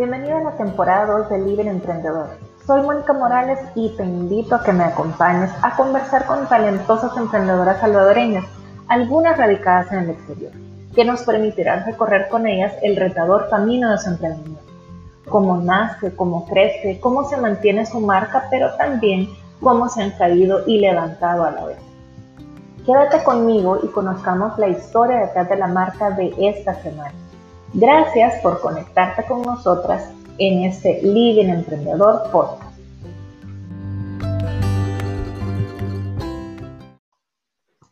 Bienvenido a la temporada 2 de Libre Emprendedor. Soy Mónica Morales y te invito a que me acompañes a conversar con talentosas emprendedoras salvadoreñas, algunas radicadas en el exterior, que nos permitirán recorrer con ellas el retador camino de su emprendimiento. Cómo nace, cómo crece, cómo se mantiene su marca, pero también cómo se han caído y levantado a la vez. Quédate conmigo y conozcamos la historia detrás de la marca de esta semana. Gracias por conectarte con nosotras en este Living Emprendedor Podcast.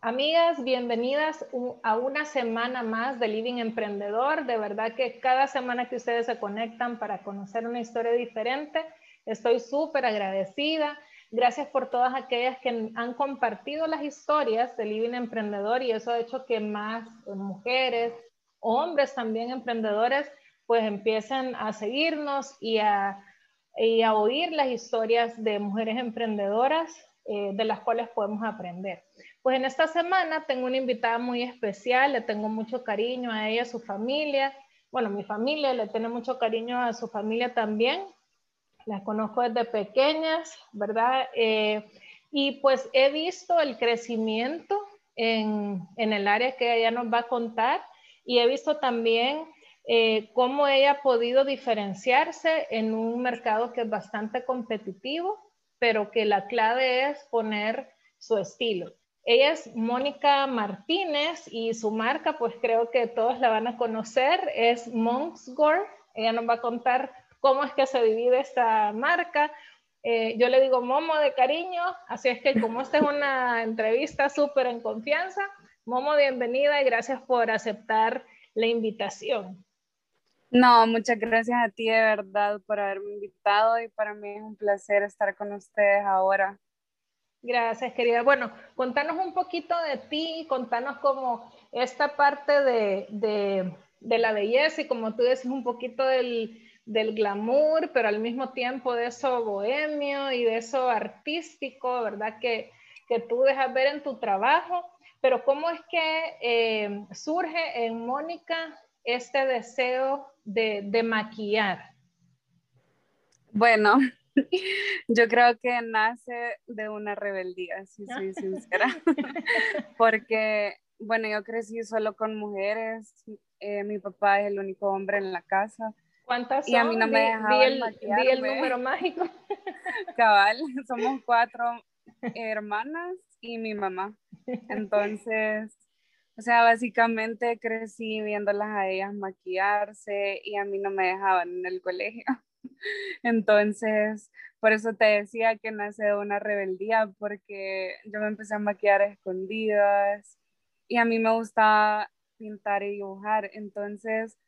Amigas, bienvenidas a una semana más de Living Emprendedor. De verdad que cada semana que ustedes se conectan para conocer una historia diferente, estoy súper agradecida. Gracias por todas aquellas que han compartido las historias de Living Emprendedor y eso ha hecho que más mujeres, hombres también emprendedores, pues empiecen a seguirnos y a, a oír las historias de mujeres emprendedoras eh, de las cuales podemos aprender. Pues en esta semana tengo una invitada muy especial, le tengo mucho cariño a ella, a su familia. Bueno, mi familia le tiene mucho cariño a su familia también. Las conozco desde pequeñas, ¿verdad? Eh, y pues he visto el crecimiento en, en el área que ella nos va a contar y he visto también eh, cómo ella ha podido diferenciarse en un mercado que es bastante competitivo, pero que la clave es poner su estilo. Ella es Mónica Martínez y su marca, pues creo que todos la van a conocer, es Monksgore. Ella nos va a contar cómo es que se divide esta marca. Eh, yo le digo Momo de cariño, así es que como esta es una entrevista súper en confianza, Momo, bienvenida y gracias por aceptar la invitación. No, muchas gracias a ti de verdad por haberme invitado y para mí es un placer estar con ustedes ahora. Gracias, querida. Bueno, contanos un poquito de ti, contanos como esta parte de, de, la belleza y como tú dices, un poquito del, del, glamour, pero al mismo tiempo de eso bohemio y de eso artístico, ¿verdad? Que, que tú dejas ver en tu trabajo. Pero ¿cómo es que eh, surge en Mónica este deseo de, maquillar? Bueno, yo creo que nace de una rebeldía, si soy sincera, porque, bueno, yo crecí solo con mujeres, eh, mi papá es el único hombre en la casa. ¿Cuántas son? Y a mí no me dejaban el, di el número mágico. Cabal, somos cuatro hermanas y mi mamá. Entonces, o sea, básicamente crecí viéndolas a ellas maquillarse y a mí no me dejaban en el colegio. Entonces, por eso te decía que nace de una rebeldía, porque yo me empecé a maquillar a escondidas y a mí me gustaba pintar y dibujar. Entonces,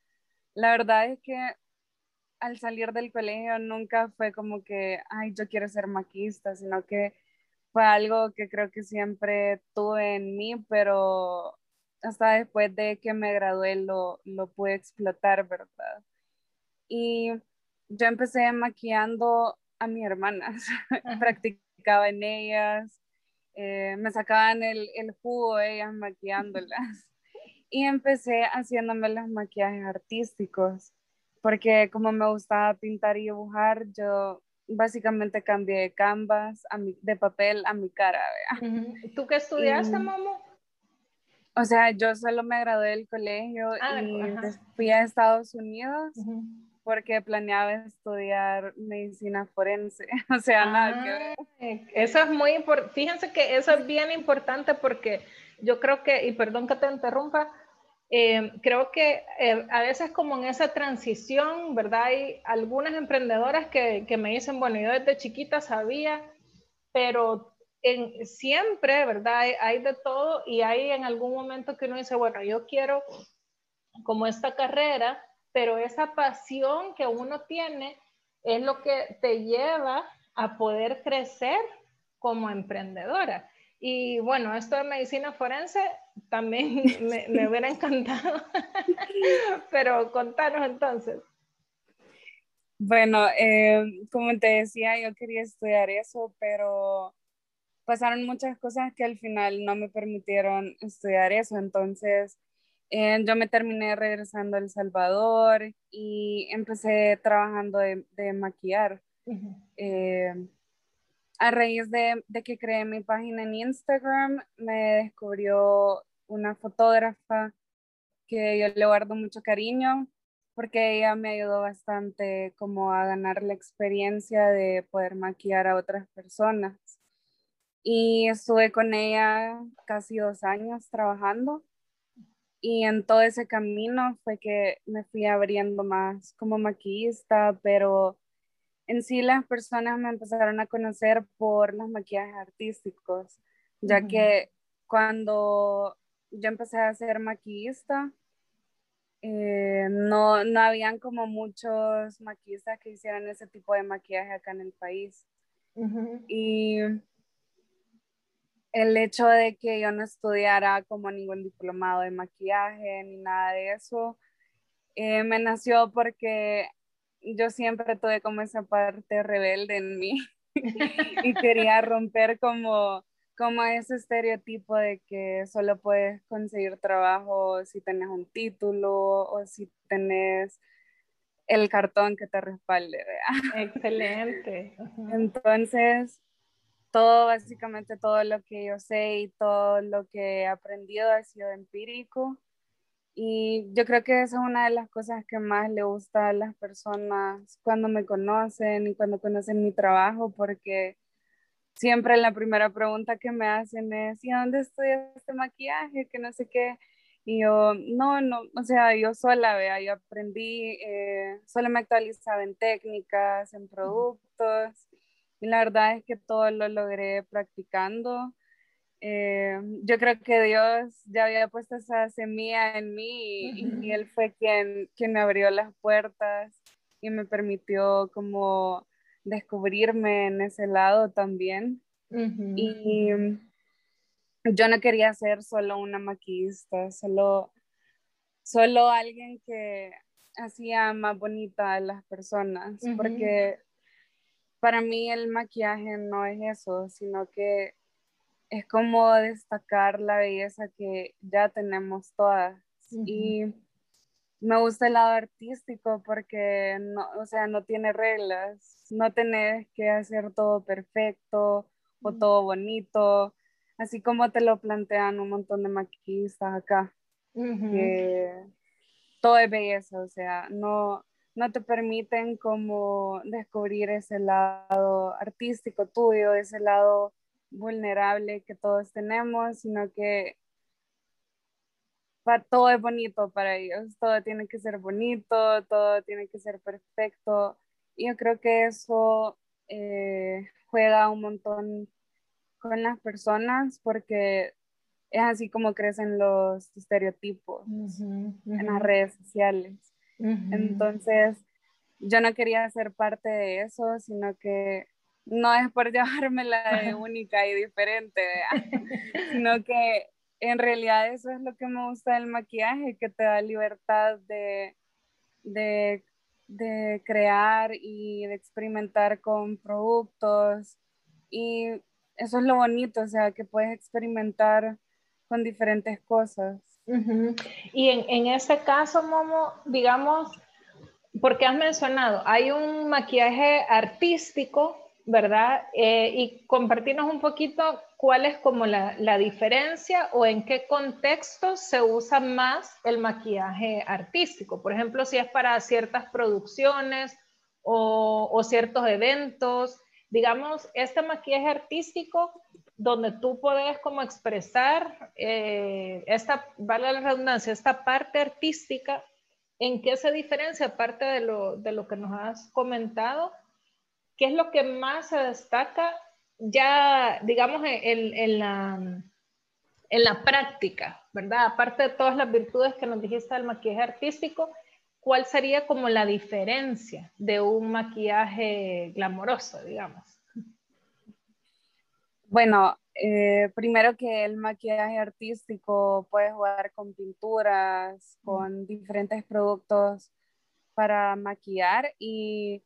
la verdad es que al salir del colegio nunca fue como que, ay, yo quiero ser maquista, sino que fue algo que creo que siempre tuve en mí, pero hasta después de que me gradué lo, lo pude explotar, ¿verdad? Y yo empecé maquillando a mis hermanas, practicaba en ellas, eh, me sacaban el, el jugo ellas maquillándolas y empecé haciéndome los maquillajes artísticos, porque como me gustaba pintar y dibujar, yo básicamente cambié de canvas, a mi, de papel a mi cara. ¿Tú qué estudiaste, Momo? O sea, yo solo me gradué del colegio ah, y fui a Estados Unidos porque planeaba estudiar medicina forense. O sea, nada que ver. Eso es muy importante. Fíjense que eso es bien importante porque yo creo que, y perdón que te interrumpa, eh, creo que eh, a veces como en esa transición, ¿verdad? Hay algunas emprendedoras que, que me dicen, bueno, yo desde chiquita sabía, pero en, siempre, ¿verdad? Hay, hay, de todo y hay en algún momento que uno dice, bueno, yo quiero como esta carrera, pero esa pasión que uno tiene es lo que te lleva a poder crecer como emprendedora. Y bueno, esto de medicina forense también me, hubiera encantado, pero contanos entonces. Bueno, eh, como te decía, yo quería estudiar eso, pero pasaron muchas cosas que al final no me permitieron estudiar eso. Entonces, Eh, yo me terminé regresando a El Salvador y empecé trabajando de, de maquillar. Eh, a raíz de, de, que creé mi página en Instagram, me descubrió una fotógrafa que yo le guardo mucho cariño porque ella me ayudó bastante como a ganar la experiencia de poder maquillar a otras personas. Y estuve con ella casi dos años trabajando y en todo ese camino fue que me fui abriendo más como maquillista, pero en sí las personas me empezaron a conocer por los maquillajes artísticos, ya que cuando yo empecé a ser maquillista, eh, no, no habían como muchos maquillistas que hicieran ese tipo de maquillaje acá en el país. Y el hecho de que yo no estudiara como ningún diplomado de maquillaje ni nada de eso, eh, me nació porque yo siempre tuve como esa parte rebelde en mí y quería romper como, como ese estereotipo de que solo puedes conseguir trabajo si tenés un título o si tenés el cartón que te respalde. Excelente. Entonces, todo, básicamente todo lo que yo sé y todo lo que he aprendido ha sido empírico. Y yo creo que esa es una de las cosas que más le gusta a las personas cuando me conocen y cuando conocen mi trabajo, porque siempre la primera pregunta que me hacen es, ¿y dónde estudias este maquillaje? Que no sé qué. Y yo, no, no, o sea, yo sola, vea, yo aprendí, eh, solo me actualizaba en técnicas, en productos y la verdad es que todo lo logré practicando. Eh, yo creo que Dios ya había puesto esa semilla en mí y, Él fue quien, quien me abrió las puertas y me permitió como descubrirme en ese lado también. Y yo no quería ser solo una maquillista, solo, solo alguien que hacía más bonita a las personas, porque para mí el maquillaje no es eso, sino que es como destacar la belleza que ya tenemos todas. Y me gusta el lado artístico porque no, o sea, no tiene reglas, no tenés que hacer todo perfecto o todo bonito, así como te lo plantean un montón de maquillistas acá, que todo es belleza, o sea, no, no te permiten como descubrir ese lado artístico tuyo, ese lado vulnerable que todos tenemos, sino que todo es bonito para ellos, todo tiene que ser bonito, todo tiene que ser perfecto. Y yo creo que eso eh, juega un montón con las personas porque es así como crecen los estereotipos en las redes sociales. Entonces, yo no quería ser parte de eso, sino que no es por llevármela de única y diferente, sino que en realidad eso es lo que me gusta del maquillaje, que te da libertad de, de, de crear y de experimentar con productos. Y eso es lo bonito, o sea, que puedes experimentar con diferentes cosas. Y en, en ese caso, Momo, digamos, porque has mencionado, hay un maquillaje artístico, ¿verdad? Eh, y compartirnos un poquito cuál es como la, la, diferencia o en qué contexto se usa más el maquillaje artístico. Por ejemplo, si es para ciertas producciones o, o ciertos eventos. Digamos, este maquillaje artístico donde tú puedes como expresar eh, esta, vale la redundancia, esta parte artística, ¿en qué se diferencia aparte de lo, de lo que nos has comentado? ¿Qué es lo que más se destaca ya, digamos, en, en, la, en la práctica, ¿verdad? Aparte de todas las virtudes que nos dijiste del maquillaje artístico, ¿cuál sería como la diferencia de un maquillaje glamoroso, digamos? Bueno, eh, primero que el maquillaje artístico puede jugar con pinturas, con diferentes productos para maquillar y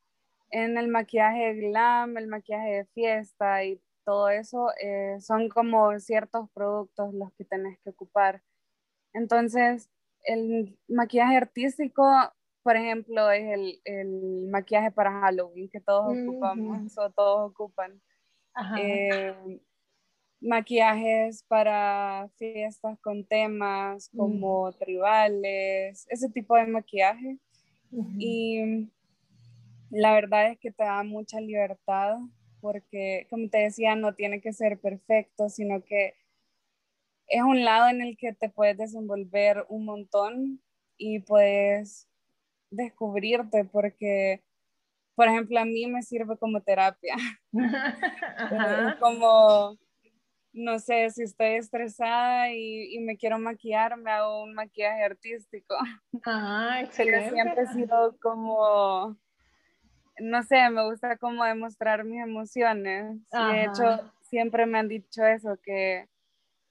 en el maquillaje glam, el maquillaje de fiesta y todo eso eh, son como ciertos productos los que tenés que ocupar. Entonces, el maquillaje artístico, por ejemplo, es el, el maquillaje para Halloween que todos ocupamos o todos ocupan. Eh, maquillajes para fiestas con temas como tribales, ese tipo de maquillaje. Y la verdad es que te da mucha libertad porque, como te decía, no tiene que ser perfecto, sino que es un lado en el que te puedes desenvolver un montón y puedes descubrirte porque, por ejemplo, a mí me sirve como terapia. como, no sé, si estoy estresada y, me quiero maquillar, me hago un maquillaje artístico. Ah, excelente. siempre he sido como, no sé, me gusta como demostrar mis emociones. de hecho, siempre me han dicho eso, que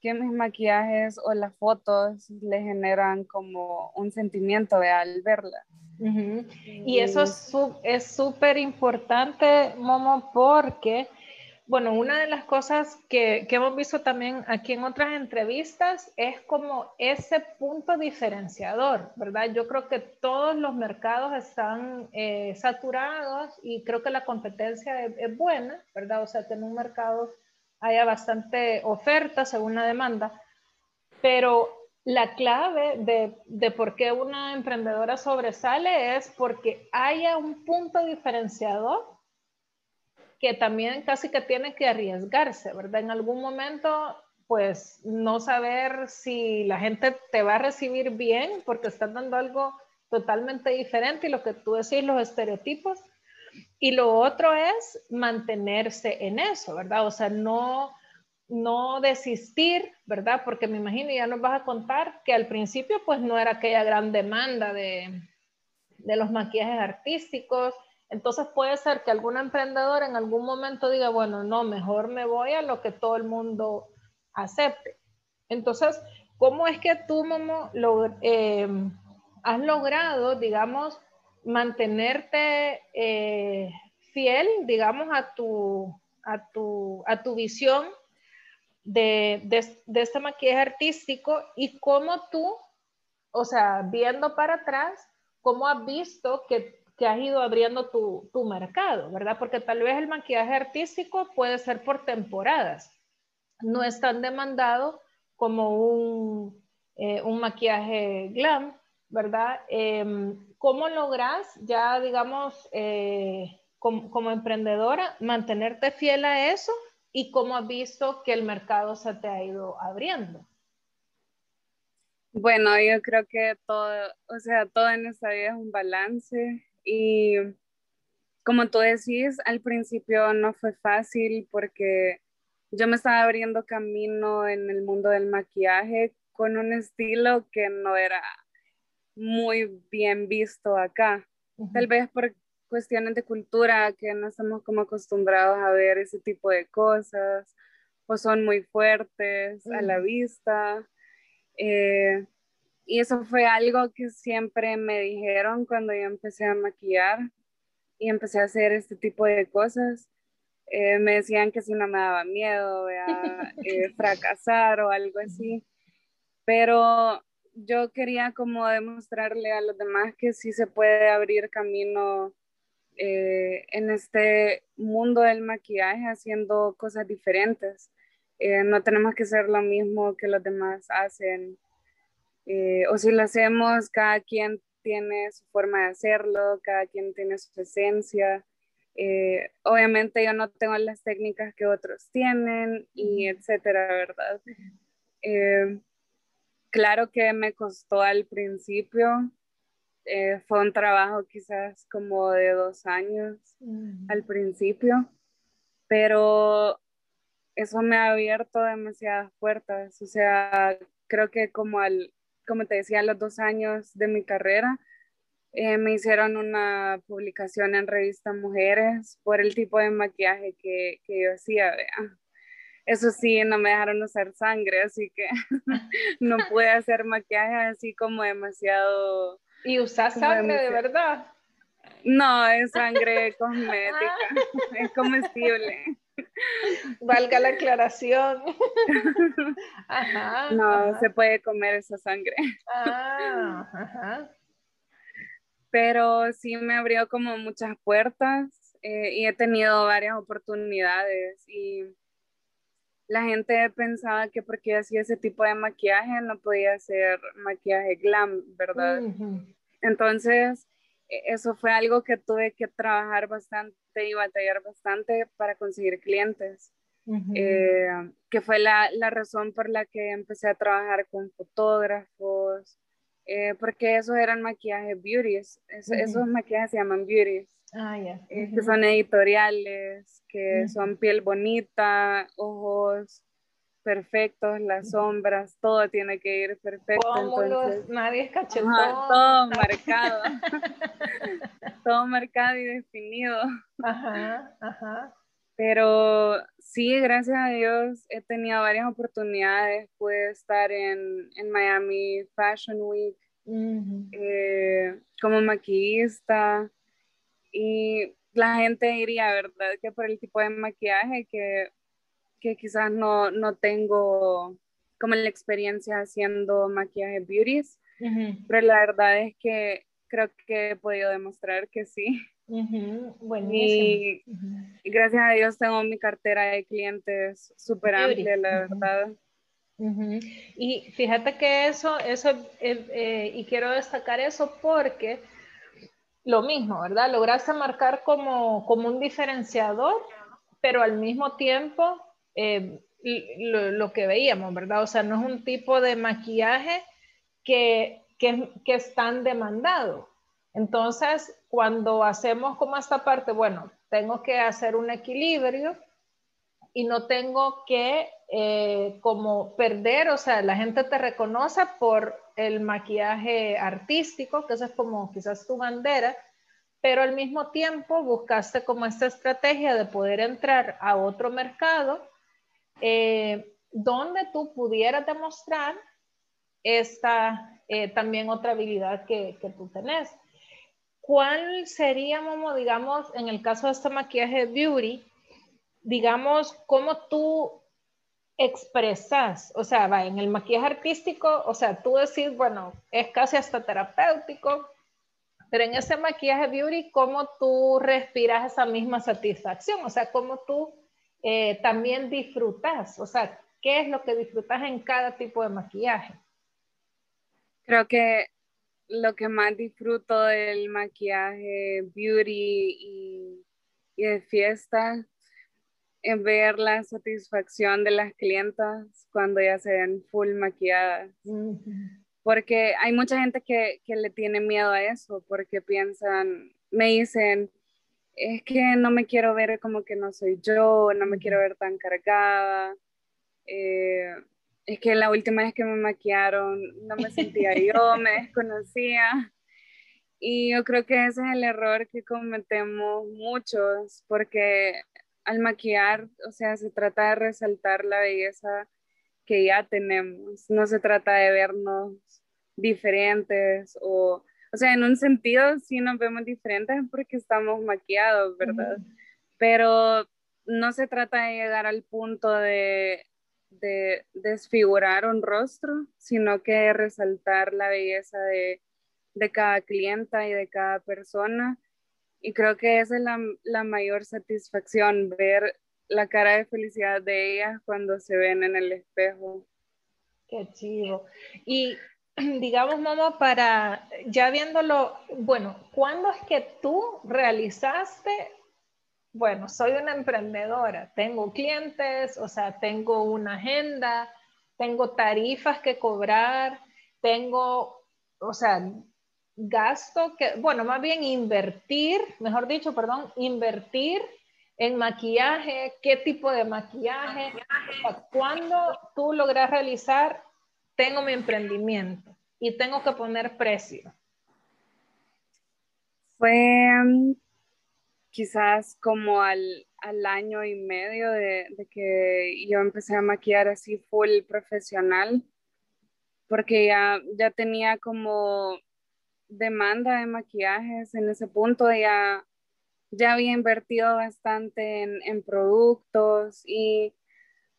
que mis maquillajes o las fotos le generan como un sentimiento de al verla. Y eso es súper importante, Momo, porque, bueno, una de las cosas que, que, hemos visto también aquí en otras entrevistas es como ese punto diferenciador, ¿verdad? Yo creo que todos los mercados están eh, saturados y creo que la competencia es, es buena, ¿verdad? O sea, que en un mercado haya bastante oferta según la demanda, pero la clave de, de, por qué una emprendedora sobresale es porque haya un punto diferenciador que también casi que tiene que arriesgarse, ¿verdad? En algún momento, pues no saber si la gente te va a recibir bien porque estás dando algo totalmente diferente y lo que tú decís, los estereotipos, y lo otro es mantenerse en eso, ¿verdad? O sea, no, no desistir, ¿verdad? Porque me imagino, ya nos vas a contar que al principio pues no era aquella gran demanda de, de los maquillajes artísticos. Entonces puede ser que algún emprendedor en algún momento diga, bueno, no, mejor me voy a lo que todo el mundo acepte. Entonces, ¿cómo es que tú, Momo, eh, has logrado, digamos, mantenerte eh, fiel, digamos, a tu, a tu, a tu visión de, de, este maquillaje artístico y cómo tú, o sea, viendo para atrás, cómo has visto que, que has ido abriendo tu, tu, mercado, ¿verdad? Porque tal vez el maquillaje artístico puede ser por temporadas, no es tan demandado como un, eh, un maquillaje glam, ¿verdad? Em, ¿Cómo logras ya, digamos, eh, como, emprendedora, mantenerte fiel a eso y cómo has visto que el mercado se te ha ido abriendo? Bueno, yo creo que todo, o sea, todo en esta vida es un balance y como tú decís, al principio no fue fácil porque yo me estaba abriendo camino en el mundo del maquillaje con un estilo que no era muy bien visto acá. Tal vez por cuestiones de cultura que no estamos como acostumbrados a ver ese tipo de cosas o son muy fuertes a la vista. Eh, y eso fue algo que siempre me dijeron cuando yo empecé a maquillar y empecé a hacer este tipo de cosas. Eh, me decían que si no me daba miedo a eh, fracasar o algo así. Pero yo quería como demostrarle a los demás que sí se puede abrir camino eh, en este mundo del maquillaje haciendo cosas diferentes. No tenemos que ser lo mismo que los demás hacen. Eh, o si lo hacemos, cada quien tiene su forma de hacerlo, cada quien tiene su esencia. obviamente yo no tengo las técnicas que otros tienen y etcétera, ¿verdad? Claro que me costó al principio, eh, fue un trabajo quizás como de dos años al principio, pero eso me ha abierto demasiadas puertas. O sea, creo que como, al, como te decía, a los dos años de mi carrera, eh, me hicieron una publicación en revista Mujeres por el tipo de maquillaje que, que yo hacía. ¿vea? Eso sí, no me dejaron usar sangre, así que no pude hacer maquillaje así como demasiado... ¿Y usas sangre de verdad? No, es sangre cosmética, es comestible. Valga la aclaración. no, se puede comer esa sangre. Ah, ajá. Pero sí me abrió como muchas puertas eh, y he tenido varias oportunidades y la gente pensaba que porque hacía ese tipo de maquillaje no podía hacer maquillaje glam, ¿verdad? Entonces, eso fue algo que tuve que trabajar bastante y batallar bastante para conseguir clientes, eh, que fue la, la, razón por la que empecé a trabajar con fotógrafos, eh, porque esos eran maquillajes beauties, esos maquillajes se llaman beauties. Ah, eh, que son editoriales, que son piel bonita, ojos perfectos, las sombras, todo tiene que ir perfecto. Entonces, nadie es cachetón. todo marcado. todo marcado y definido. Ajá, ajá. Pero sí, gracias a Dios he tenido varias oportunidades. Pude estar en, en Miami Fashion Week eh, como maquillista y la gente diría, ¿verdad? Que por el tipo de maquillaje que que quizás no, no tengo como la experiencia haciendo maquillaje beauties, pero la verdad es que creo que he podido demostrar que sí. Buenísimo. Y, gracias a Dios tengo mi cartera de clientes súper amplia, la verdad. Y fíjate que eso, eso eh, eh, y quiero destacar eso porque lo mismo, ¿verdad? Lograste marcar como, como un diferenciador, pero al mismo tiempo eh, lo, que veíamos, ¿verdad? O sea, no es un tipo de maquillaje que, que, que es tan demandado. Entonces, cuando hacemos como esta parte, bueno, tengo que hacer un equilibrio y no tengo que eh, como perder, o sea, la gente te reconoce por el maquillaje artístico, que eso es como quizás tu bandera, pero al mismo tiempo buscaste como esta estrategia de poder entrar a otro mercado eh, donde tú pudieras demostrar esta eh, también otra habilidad que, que, tú tenés. ¿Cuál sería, Momo, digamos, en el caso de este maquillaje beauty, digamos, cómo tú expresas, o sea, va, en el maquillaje artístico, o sea, tú decís, bueno, es casi hasta terapéutico, pero en ese maquillaje beauty, ¿cómo tú respiras esa misma satisfacción? O sea, ¿cómo tú eh, también disfrutas? O sea, ¿qué es lo que disfrutas en cada tipo de maquillaje? Creo que lo que más disfruto del maquillaje beauty y, de fiesta es ver la satisfacción de las clientas cuando ya se ven full maquilladas. Porque hay mucha gente que, que le tiene miedo a eso, porque piensan, me dicen, es que no me quiero ver como que no soy yo, no me quiero ver tan cargada. Eh, es que la última vez que me maquillaron no me sentía yo, me desconocía. Y yo creo que ese es el error que cometemos muchos, porque al maquillar, o sea, se trata de resaltar la belleza que ya tenemos, no se trata de vernos diferentes o o sea, en un sentido sí nos vemos diferentes porque estamos maquillados, ¿verdad? Pero no se trata de llegar al punto de, de desfigurar un rostro, sino que resaltar la belleza de, de, cada clienta y de cada persona. Y creo que esa es la, la mayor satisfacción, ver la cara de felicidad de ellas cuando se ven en el espejo. Qué chido. Y digamos, Momo, para ya viéndolo, bueno, ¿cuándo es que tú realizaste? Bueno, soy una emprendedora, tengo clientes, o sea, tengo una agenda, tengo tarifas que cobrar, tengo, o sea, gasto que, bueno, más bien invertir, mejor dicho, perdón, invertir en maquillaje, qué tipo de maquillaje, ¿cuándo tú logras realizar tengo mi emprendimiento y tengo que poner precio? Fue mm, quizás como al, año y medio de, que yo empecé a maquillar así full profesional, porque ya, ya tenía como demanda de maquillajes en ese punto, ya, ya había invertido bastante en, en productos y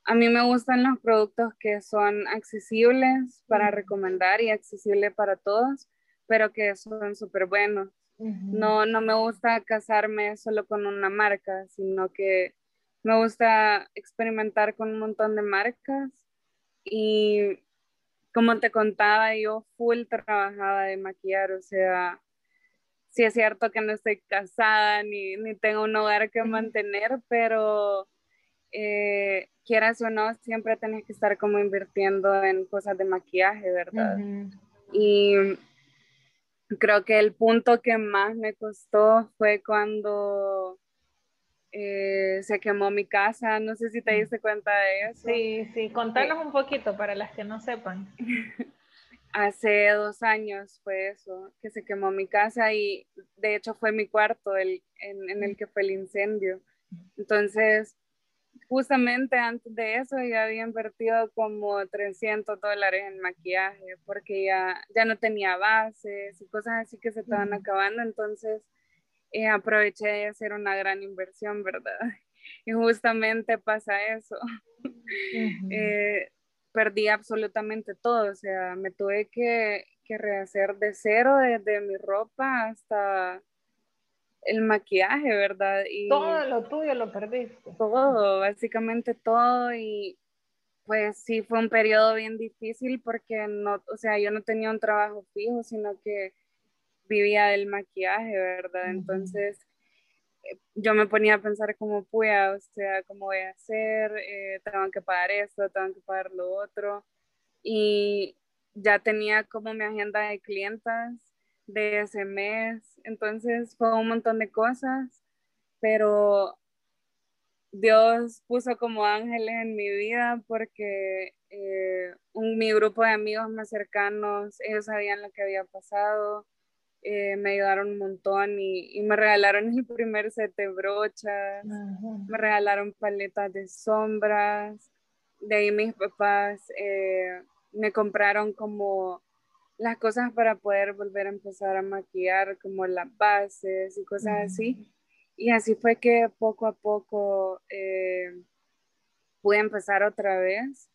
a mí me gustan los productos que son accesibles para recomendar y accesibles para todos, pero que son súper buenos. no, no me gusta casarme solo con una marca, sino que me gusta experimentar con un montón de marcas. Y como te contaba, yo full trabajaba de maquillar, o sea, sí es cierto que no estoy casada ni, ni tengo un hogar que mantener, pero eh, quieras o no, siempre tenés que estar como invirtiendo en cosas de maquillaje, ¿verdad? Y creo que el punto que más me costó fue cuando eh, se quemó mi casa, no sé si te diste cuenta de eso. Sí, sí, contanos un poquito para las que no sepan. Hace dos años fue eso, que se quemó mi casa y de hecho fue mi cuarto el, en, en el que fue el incendio. Entonces, justamente antes de eso ya había invertido como 300 dólares en maquillaje porque ya, ya no tenía bases y cosas así que se estaban acabando. Entonces, eh, aproveché de hacer una gran inversión, ¿verdad? Y justamente pasa eso. Eh, perdí absolutamente todo, o sea, me tuve que, que rehacer de cero, desde mi ropa hasta el maquillaje, ¿verdad? Y todo lo tuyo lo perdiste. Todo, básicamente todo y pues sí fue un periodo bien difícil porque no, o sea, yo no tenía un trabajo fijo, sino que vivía del maquillaje, ¿verdad? Entonces eh, yo me ponía a pensar como puya, o sea, cómo voy a hacer, eh, tengo que pagar esto, tengo que pagar lo otro. Y ya tenía como mi agenda de clientas de ese mes, entonces fue un montón de cosas, pero Dios puso como ángeles en mi vida porque eh, un, mi grupo de amigos más cercanos, ellos sabían lo que había pasado, eh, me ayudaron un montón y, me regalaron el primer set de brochas, me regalaron paletas de sombras, de ahí mis papás eh, me compraron como las cosas para poder volver a empezar a maquillar, como las bases y cosas así. Y así fue que poco a poco eh, pude empezar otra vez.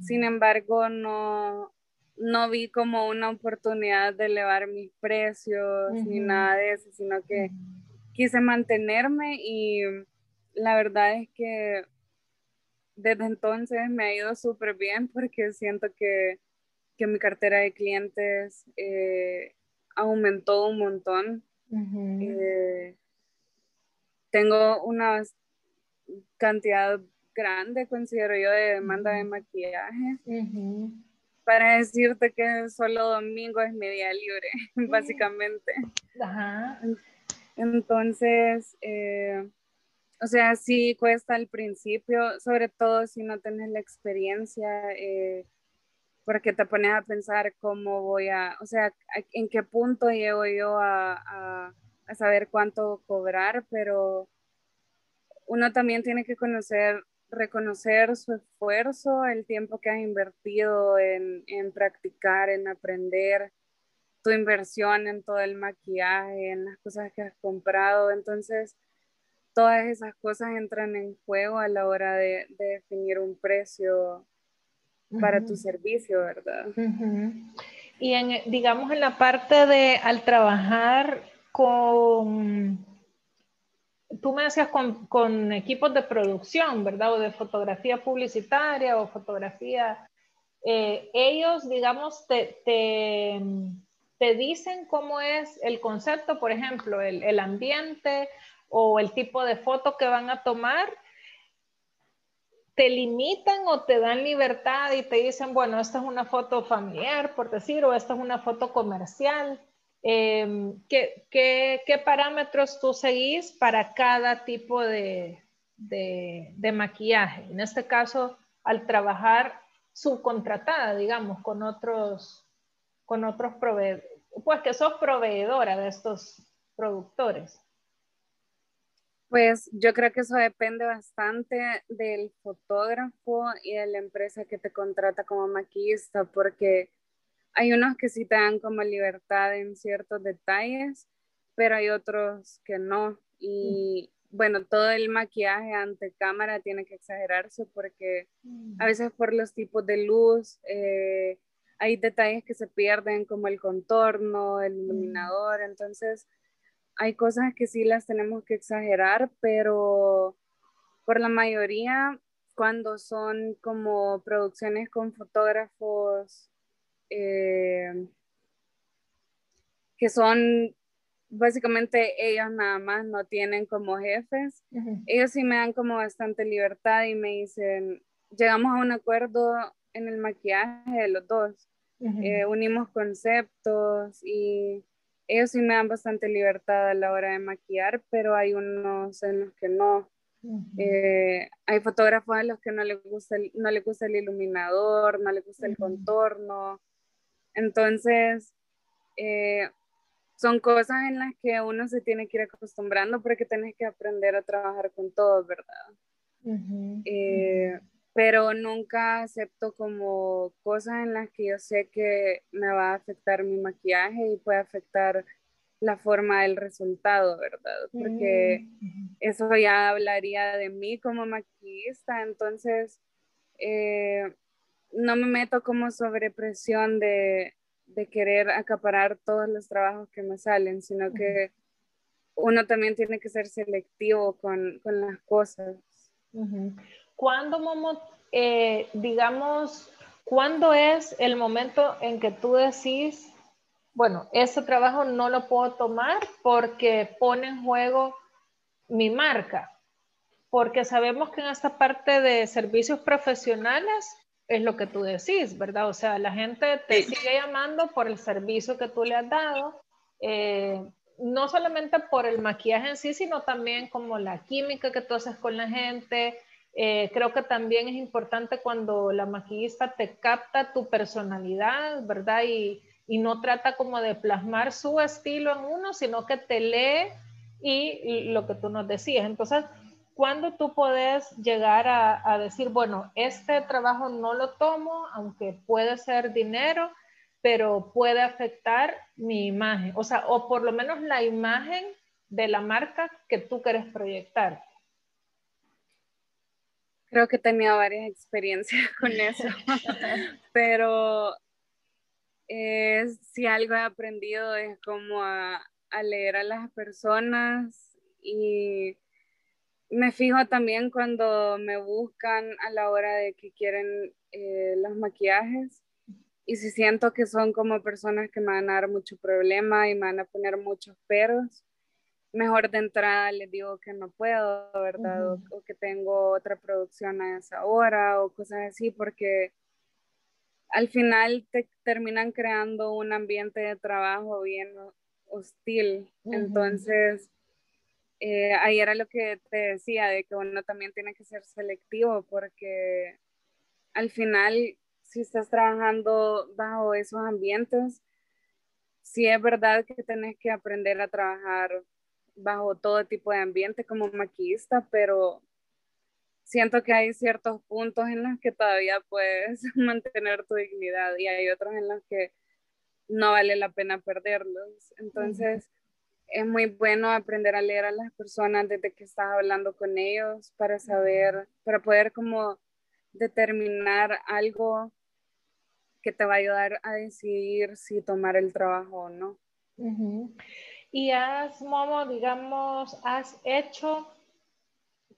Sin embargo, no, no vi como una oportunidad de elevar mis precios ni nada de eso, sino que quise mantenerme y la verdad es que desde entonces me ha ido súper bien porque siento que, mi cartera de clientes eh, aumentó un montón. Eh, tengo una cantidad grande, considero yo, de demanda de maquillaje para decirte que solo domingo es mi día libre, básicamente. Ajá. Entonces, eh, o sea, sí cuesta al principio, sobre todo si no tienes la experiencia, eh, porque te pones a pensar cómo voy a, o sea, en qué punto llego yo a, a, a saber cuánto cobrar, pero uno también tiene que conocer reconocer su esfuerzo, el tiempo que has invertido en, practicar, en aprender, tu inversión en todo el maquillaje, en las cosas que has comprado. Entonces, todas esas cosas entran en juego a la hora de, definir un precio para tu servicio, ¿verdad? Y en, digamos, en la parte de al trabajar con tú me decías con, equipos de producción, ¿verdad? O de fotografía publicitaria o fotografía. Eh, ellos, digamos, te, te, dicen cómo es el concepto, por ejemplo, el, el, ambiente o el tipo de foto que van a tomar. ¿Te limitan o te dan libertad y te dicen, bueno, esta es una foto familiar, por decir, o esta es una foto comercial? Em, ¿qué, parámetros tú seguís para cada tipo de, maquillaje? En este caso, al trabajar subcontratada, digamos, con otros, con otros proveedores, pues que sos proveedora de estos productores. Pues yo creo que eso depende bastante del fotógrafo y de la empresa que te contrata como maquillista, porque hay unos que sí te dan como libertad en ciertos detalles, pero hay otros que no. Y bueno, todo el maquillaje ante cámara tiene que exagerarse porque a mm. veces por los tipos de luz, eh, hay detalles que se pierden como el contorno, el iluminador, entonces hay cosas que sí las tenemos que exagerar, pero por la mayoría, cuando son como producciones con fotógrafos eh, que son básicamente ellos nada más no tienen como jefes, ellos sí me dan como bastante libertad y me dicen, llegamos a un acuerdo en el maquillaje de los dos, eh, unimos conceptos y ellos sí me dan bastante libertad a la hora de maquillar, pero hay unos en los que no. Eh, hay fotógrafos a los que no les gusta el, no les gusta el iluminador, no les gusta el contorno. Entonces, eh, son cosas en las que uno se tiene que ir acostumbrando porque tienes que aprender a trabajar con todo, ¿verdad? Eh, pero nunca acepto como cosas en las que yo sé que me va a afectar mi maquillaje y puede afectar la forma del resultado, ¿verdad? Porque eso ya hablaría de mí como maquillista, entonces eh, no me meto como sobre presión de, de querer acaparar todos los trabajos que me salen, sino que uno también tiene que ser selectivo con, con las cosas. ¿Cuándo, Momo, eh, digamos, cuándo es el momento en que tú decís, bueno, ese trabajo no lo puedo tomar porque pone en juego mi marca? Porque sabemos que en esta parte de servicios profesionales es lo que tú decís, ¿verdad? O sea, la gente te sigue llamando por el servicio que tú le has dado, eh, no solamente por el maquillaje en sí, sino también como la química que tú haces con la gente. Eh, creo que también es importante cuando la maquillista te capta tu personalidad, ¿verdad? Y, y no trata como de plasmar su estilo en uno, sino que te lee y lo que tú nos decías. Entonces, ¿cuándo tú puedes llegar a, decir, bueno, este trabajo no lo tomo, aunque puede ser dinero, pero puede afectar mi imagen? O sea, o por lo menos la imagen de la marca que tú quieres proyectar. Creo que he tenido varias experiencias con eso, pero eh, si algo he aprendido es como a leer a las personas y me fijo también cuando me buscan a la hora de que quieren eh, los maquillajes y si siento que son como personas que me van a dar mucho problema y me van a poner muchos peros, mejor de entrada les digo que no puedo, ¿verdad? o, que tengo otra producción a esa hora o cosas así, porque al final te terminan creando un ambiente de trabajo bien hostil. Entonces, eh, ahí era lo que te decía, de que uno también tiene que ser selectivo porque al final, si estás trabajando bajo esos ambientes, sí es verdad que tenés que aprender a trabajar bajo todo tipo de ambiente como maquillista, pero siento que hay ciertos puntos en los que todavía puedes mantener tu dignidad y hay otros en los que no vale la pena perderlos. Entonces, es muy bueno aprender a leer a las personas desde que estás hablando con ellos para saber, para poder como determinar algo que te va a ayudar a decidir si tomar el trabajo o no. Y has, Momo, digamos, has hecho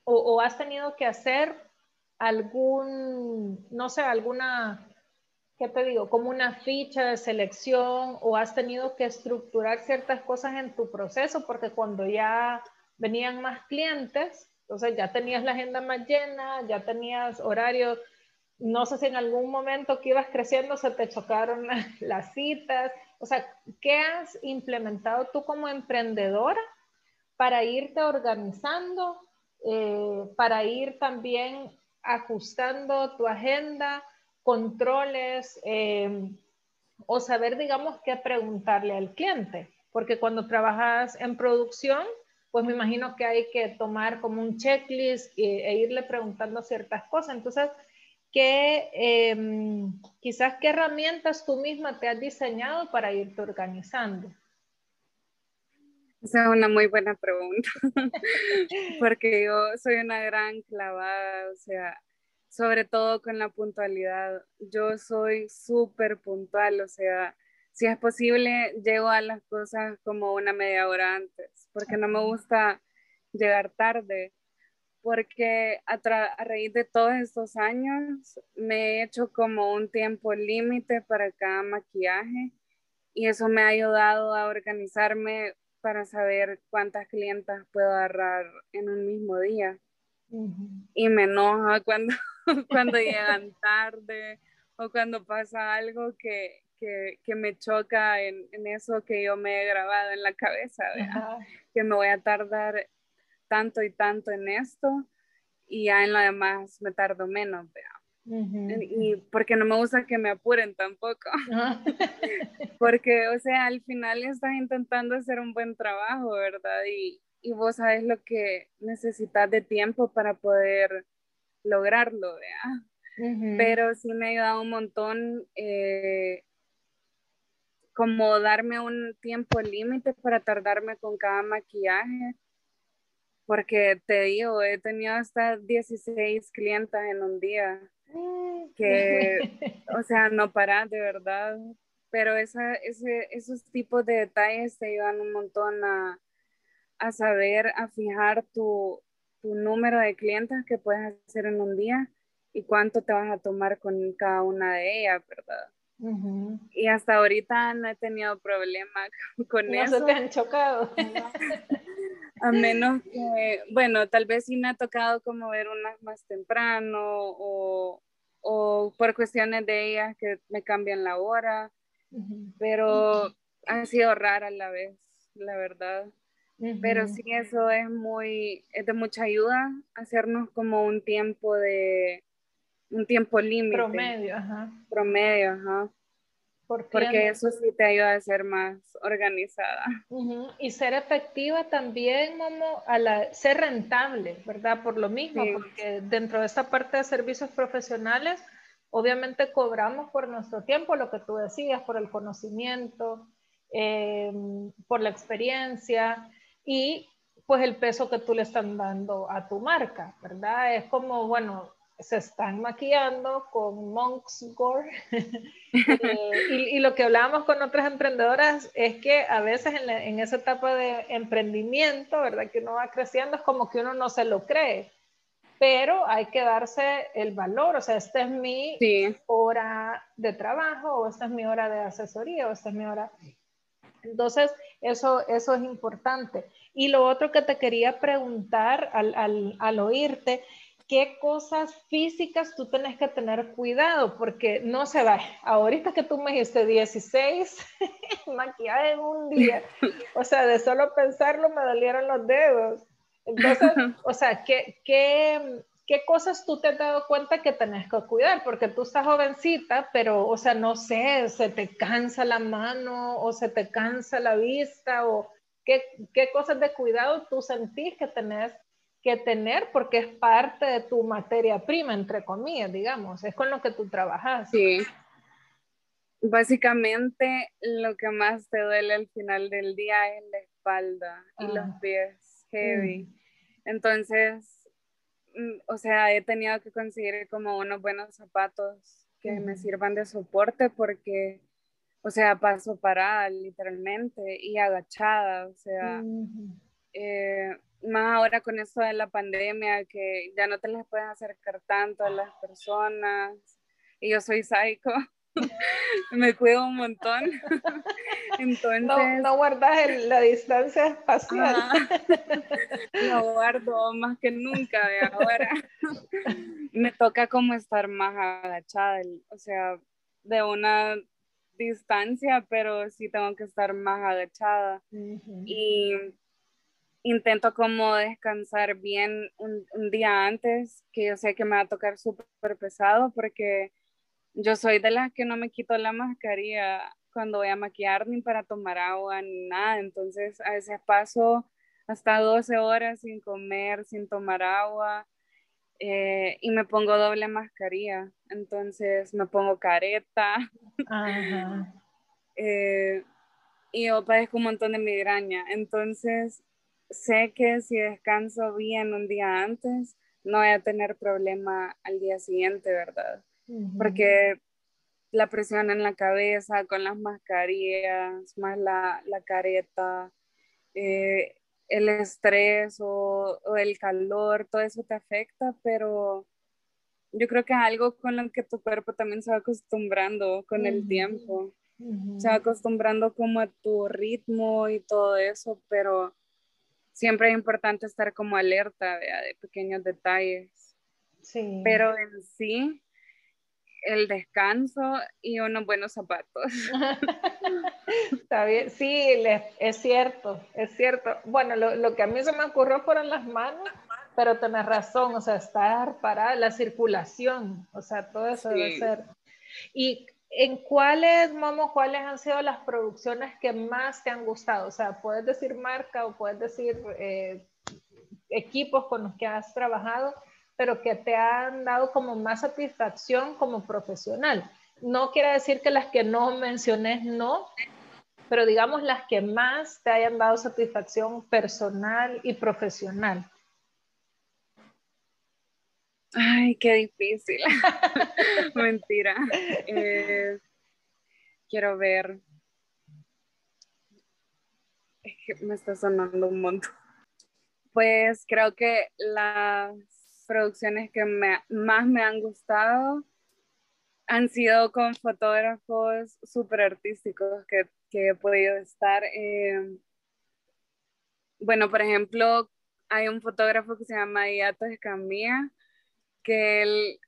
o has tenido que hacer algún, no sé, alguna ¿qué te digo? Como una ficha de selección o has tenido que estructurar ciertas cosas en tu proceso porque cuando ya venían más clientes, entonces ya tenías la agenda más llena, ya tenías horarios, no sé si en algún momento que ibas creciendo se te chocaron las, citas, o sea, ¿qué has implementado tú como emprendedora para irte organizando, eh, para ir también ajustando tu agenda? controles em, o saber, digamos, qué preguntarle al cliente. Porque cuando trabajas en producción, pues me imagino que hay que tomar como un checklist e, irle preguntando ciertas cosas. Entonces, ¿qué, em, quizás qué herramientas tú misma te has diseñado para irte organizando? Esa es una muy buena pregunta, porque yo soy una gran clavada, o sea, sobre todo con la puntualidad. Yo soy súper puntual, o sea, si es posible, llego a las cosas como una media hora antes, porque no me gusta llegar tarde, porque a, a, raíz de todos estos años me he hecho como un tiempo límite para cada maquillaje y eso me ha ayudado a organizarme para saber cuántas clientas puedo agarrar en un mismo día. Y me enoja cuando, cuando llegan tarde o cuando pasa algo que, que, que me choca en, en, eso que yo me he grabado en la cabeza, que me voy a tardar tanto y tanto en esto y ya en lo demás me tardo menos, ¿vea? Y porque no me gusta que me apuren tampoco. porque, o sea, al final estás intentando hacer un buen trabajo, ¿verdad? Y, y vos sabes lo que necesitas de tiempo para poder lograrlo, ¿vea? Pero sí me ha ayudado un montón eh, como darme un tiempo límite para tardarme con cada maquillaje porque te digo, he tenido hasta 16 clientas en un día, mm. que, o sea, no paras de verdad, pero esa, ese, esos tipos de detalles te ayudan un montón a, a saber, a fijar tu, tu número de clientes que puedes hacer en un día y cuánto te vas a tomar con cada una de ellas, ¿verdad? Y hasta ahorita no he tenido problema con eso. No se te han chocado. A menos que, bueno, tal vez sí me ha tocado como ver unas más temprano o, o por cuestiones de ellas que me cambian la hora, pero ha sido rara a la vez, la verdad. Pero sí, eso es muy, es de mucha ayuda, hacernos como un tiempo de, un tiempo límite. Promedio, ajá. Promedio, ajá. Porque eso sí te ayuda a ser más organizada. Y ser efectiva también, Momo, a la, ser rentable, ¿verdad? Por lo mismo, porque dentro de esta parte de servicios profesionales, obviamente cobramos por nuestro tiempo, lo que tú decías, por el conocimiento, eh, por la experiencia y pues el peso que tú le estás dando a tu marca, ¿verdad? Es como, bueno, se están maquillando con Monk's Gore. Eh, y, lo que hablábamos con otras emprendedoras es que a veces en, esa etapa de emprendimiento, ¿verdad? Que uno va creciendo, es como que uno no se lo cree. Pero hay que darse el valor, o sea, esta es mi hora de trabajo, o esta es mi hora de asesoría, o esta es mi hora. Entonces, eso, eso es importante. Y lo otro que te quería preguntar al, al, al oírte qué cosas físicas tú tenés que tener cuidado, porque no se va. Ahorita que tú me dijiste 16 maquillaje en un día, o sea, de solo pensarlo me dolieron los dedos. Entonces, o sea, ¿qué, qué, qué cosas tú te has dado cuenta que tenés que cuidar? Porque tú estás jovencita, pero, o sea, no sé, se te cansa la mano o se te cansa la vista o qué, qué cosas de cuidado tú sentís que tenés que tener porque es parte de tu materia prima, entre comillas, digamos, es con lo que tú trabajas. Sí. Básicamente lo que más te duele al final del día es la espalda y los ah. pies heavy. Mm. Entonces, mm, o sea, he tenido que conseguir como unos buenos zapatos que me sirvan de soporte porque, o sea, paso parada literalmente y agachada, o sea, eh, más ahora con eso de la pandemia, que ya no te les puedes acercar tanto a las personas. Y yo soy psycho, me cuido un montón. Entonces, no, no guardas la distancia espacial. Lo guardo más que nunca de ahora. me toca como estar más agachada, o sea, de una distancia, pero sí tengo que estar más agachada. Y intento como descansar bien un, día antes, que yo sé que me va a tocar súper pesado porque yo soy de las que no me quito la mascarilla cuando voy a maquillar ni para tomar agua ni nada, entonces a veces paso hasta 12 horas sin comer, sin tomar agua eh, y me pongo doble mascarilla, entonces me pongo careta. Eh, y yo padezco un montón de migraña, entonces sé que si descanso bien un día antes, no voy a tener problema al día siguiente, ¿verdad? Porque la presión en la cabeza con las mascarillas, más la, careta, eh, el estrés o, el calor, todo eso te afecta, pero yo creo que es algo con lo que tu cuerpo también se va acostumbrando con el tiempo. Se va acostumbrando como a tu ritmo y todo eso, pero siempre es importante estar como alerta de pequeños detalles. Sí. Pero en sí, el descanso y unos buenos zapatos. Está bien, sí, es cierto, es cierto. Bueno, lo, que a mí se me ocurrió fueron las manos, pero tenés razón, o sea, estar para la circulación, o sea, todo eso debe ser. Y ¿En cuáles, Momo, cuáles han sido las producciones que más te han gustado? O sea, puedes decir marca o puedes decir eh, equipos con los que has trabajado, pero que te han dado como más satisfacción como profesional. No quiere decir que las que no mencioné no, pero digamos las que más te hayan dado satisfacción personal y profesional. Ay, qué difícil. Mentira. Eh, quiero ver. Es que me está sonando un montón. Pues creo que las producciones que más me han gustado han sido con fotógrafos súper artísticos que, he podido estar. Eh, bueno, por ejemplo, hay un fotógrafo que se llama Iato Escamilla, que él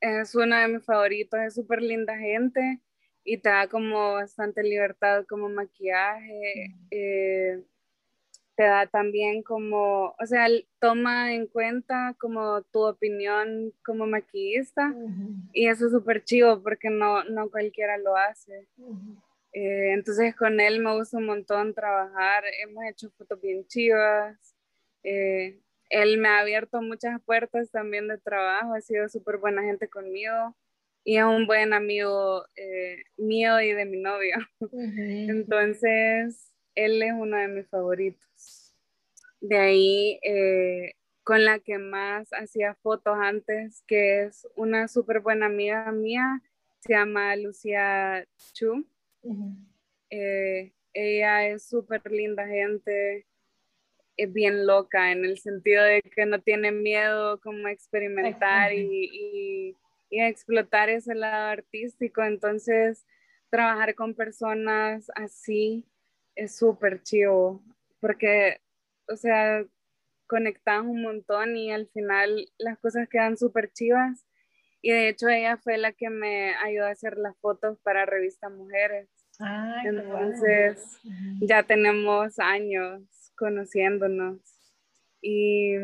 es uno de mis favoritos, es súper linda gente y te da como bastante libertad como maquillaje, eh, te da también como, o sea, toma en cuenta como tu opinión como maquillista y eso es súper chivo porque no, no cualquiera lo hace. Eh, entonces con él me gusta un montón trabajar, hemos hecho fotos bien chivas. Eh, él me ha abierto muchas puertas también de trabajo, ha sido súper buena gente conmigo y es un buen amigo eh, mío y de mi novio. Entonces, él es uno de mis favoritos. De ahí, eh, con la que más hacía fotos antes, que es una súper buena amiga mía, se llama Lucía Chu. Eh, ella es súper linda gente, es bien loca en el sentido de que no tiene miedo como a experimentar y, y, explotar ese lado artístico. Entonces, trabajar con personas así es súper chivo porque, o sea, conectas un montón y al final las cosas quedan súper chivas. Y de hecho ella fue la que me ayudó a hacer las fotos para Revista Mujeres. Entonces, ya tenemos años conociéndonos. Y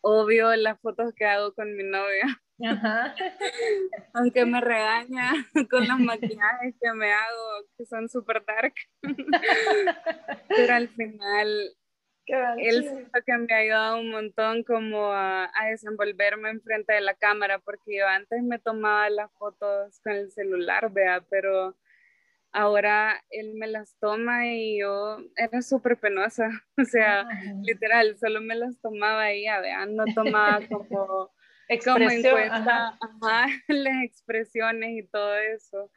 obvio las fotos que hago con mi novia. Aunque me regaña con los maquillajes que me hago, que son super dark. Pero al final, él siento que me ha ayudado un montón como a, a desenvolverme enfrente de la cámara, porque yo antes me tomaba las fotos con el celular, vea, pero ahora él me las toma y yo era súper penosa, o sea, literal, solo me las tomaba ella, vean, no tomaba como, como en cuenta las expresiones y todo eso.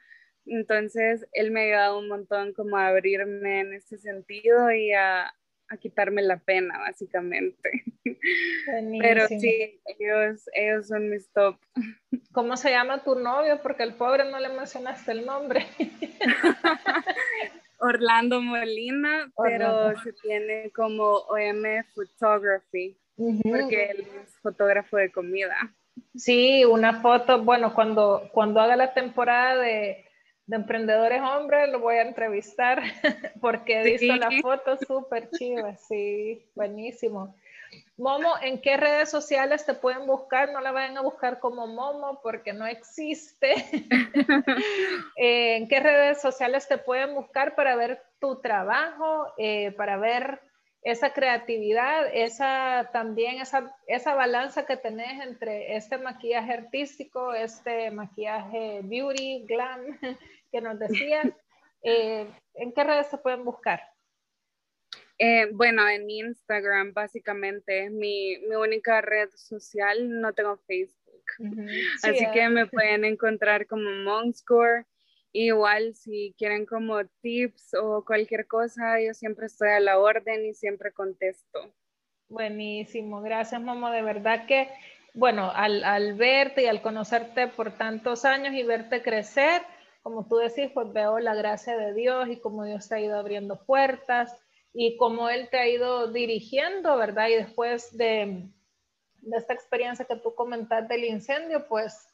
Entonces, él me ha ayudado un montón como a abrirme en ese sentido y a, a quitarme la pena, básicamente. Pero sí, ellos, ellos son mis top. ¿Cómo se llama tu novio? Porque el pobre no le mencionaste el nombre. Orlando Molina, pero se tiene como OM Photography, porque él es fotógrafo de comida. Sí, una foto, bueno, cuando, cuando haga la temporada de de emprendedores hombres, lo voy a entrevistar porque he visto la foto súper chiva, sí, buenísimo. Momo, ¿en qué redes sociales te pueden buscar? No la vayan a buscar como Momo porque no existe. Eh, ¿En qué redes sociales te pueden buscar para ver tu trabajo, eh, para ver esa creatividad, esa también esa, esa balanza que tenés entre este maquillaje artístico, este maquillaje beauty, glam que nos decías? Eh, ¿En qué redes se pueden buscar? Eh, bueno, en Instagram básicamente es mi, mi, única red social, no tengo Facebook. Así que me pueden encontrar como Monkscore. Igual si quieren como tips o cualquier cosa, yo siempre estoy a la orden y siempre contesto. Buenísimo, gracias Momo, de verdad que, bueno, al, al verte y al conocerte por tantos años y verte crecer, como tú decís, pues veo la gracia de Dios y cómo Dios te ha ido abriendo puertas y cómo Él te ha ido dirigiendo, ¿verdad? Y después de, de esta experiencia que tú comentaste del incendio, pues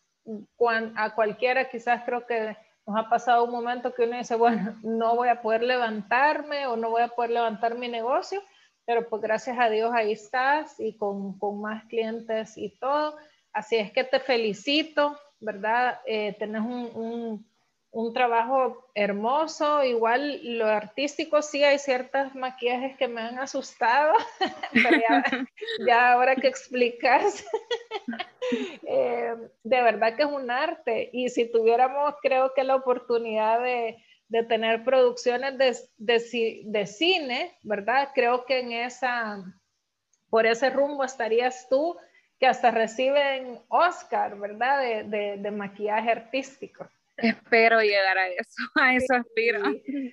a cualquiera quizás creo que nos ha pasado un momento que uno dice, bueno, no voy a poder levantarme o no voy a poder levantar mi negocio, pero pues gracias a Dios ahí estás y con, con más clientes y todo. Así es que te felicito, ¿verdad? Eh, tenés un, un, un, trabajo hermoso, igual lo artístico sí hay ciertos maquillajes que me han asustado, pero ya, ya ahora que explicas, eh, de verdad que es un arte y si tuviéramos creo que la oportunidad de, de tener producciones de, de, de, cine, ¿verdad? Creo que en esa, por ese rumbo estarías tú, que hasta reciben Oscar, ¿verdad? De, de maquillaje artístico. Espero llegar a eso, a eso aspiro.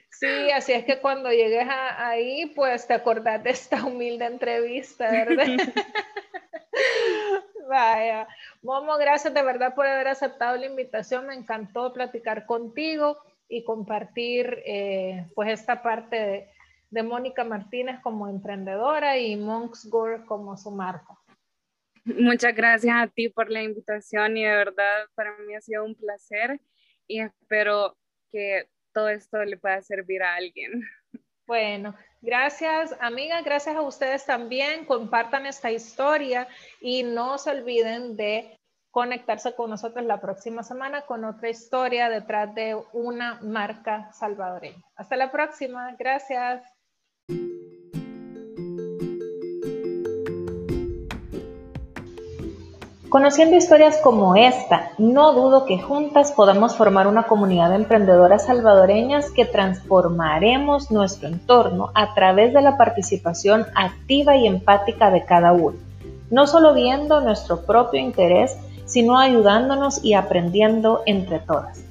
Sí, así es que cuando llegues ahí, pues te acordás de esta humilde entrevista, ¿verdad? Vaya. Momo, gracias de verdad por haber aceptado la invitación. Me encantó platicar contigo y compartir eh, pues esta parte de, de, Mónica Martínez como emprendedora y Monks Gore como su marca. Muchas gracias a ti por la invitación y de verdad para mí ha sido un placer y espero que todo esto le pueda servir a alguien. Bueno, gracias amigas, gracias a ustedes también. Compartan esta historia y no se olviden de conectarse con nosotros la próxima semana con otra historia detrás de una marca salvadoreña. Hasta la próxima. Gracias. Conociendo historias como esta, no dudo que juntas podamos formar una comunidad de emprendedoras salvadoreñas que transformaremos nuestro entorno a través de la participación activa y empática de cada uno, no solo viendo nuestro propio interés, sino ayudándonos y aprendiendo entre todas.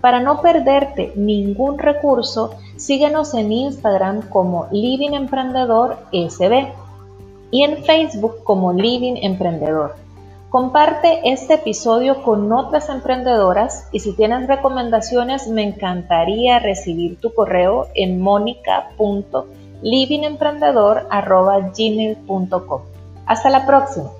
Para no perderte ningún recurso, síguenos en Instagram como Living Emprendedor SB y en Facebook como Living Emprendedor. Comparte este episodio con otras emprendedoras y si tienes recomendaciones me encantaría recibir tu correo en monica.livingemprendedor.gmail.com. Hasta la próxima.